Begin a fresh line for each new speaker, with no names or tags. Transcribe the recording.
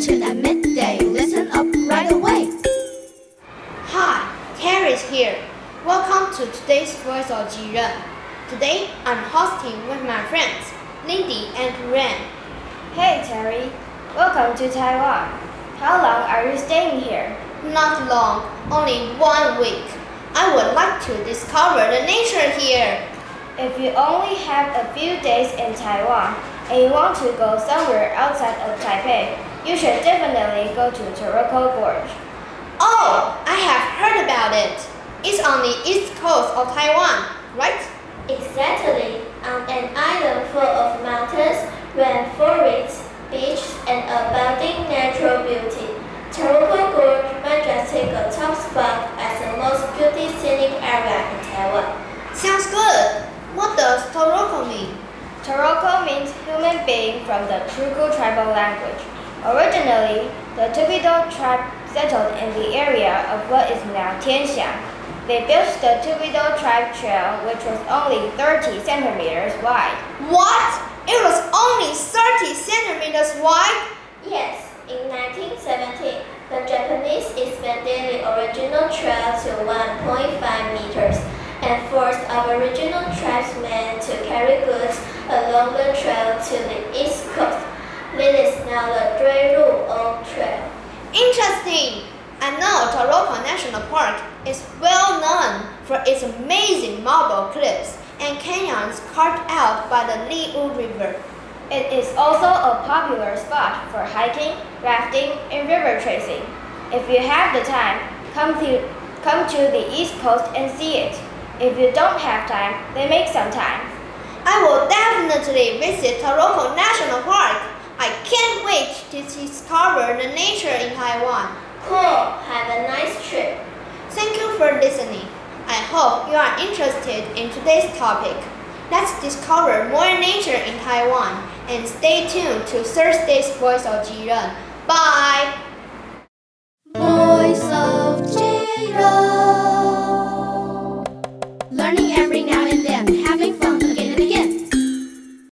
to the midday. Listen up right away.
Hi, Terry's here. Welcome to today's Voice of Jiren. Today, I'm hosting with my friends, Lindy and Ren.
Hey, Terry. Welcome to Taiwan. How long are you staying here?
Not long, only one week. I would like to discover the nature here.
If you only have a few days in Taiwan and you want to go somewhere outside of Taipei, you should definitely go to Taroko Gorge.
Oh, I have heard about it. It's on the east coast of Taiwan, right?
Exactly, on an island full of mountains, rainforests, beaches, and abounding natural beauty. Taroko Gorge might just take a top spot as the most beautiful scenic area in Taiwan.
Sounds good. What does Taroko mean?
Taroko means human being from the Truku tribal language. Originally, the Tupido tribe settled in the area of what is now Tianxiang. They built the Tupido tribe trail, which was only 30 centimeters wide.
What? It was only 30 centimeters wide?
Yes, in 1917, the Japanese expanded the original trail to 1.5 meters and forced Aboriginal tribesmen to carry goods along the trail to the east coast. This is now the Dui Old Trail.
Interesting. I know National Park is well known for its amazing marble cliffs and canyons carved out by the Liwu River.
It is also a popular spot for hiking, rafting, and river tracing. If you have the time, come to, come to the East Coast and see it. If you don't have time, then make some time.
I will definitely visit Taroko National Park discover the nature in Taiwan.
Cool! Have a nice trip.
Thank you for listening. I hope you are interested in today's topic. Let's discover more nature in Taiwan and stay tuned to Thursday's Voice of Jiren. Bye! Voice of Jiren. Learning every now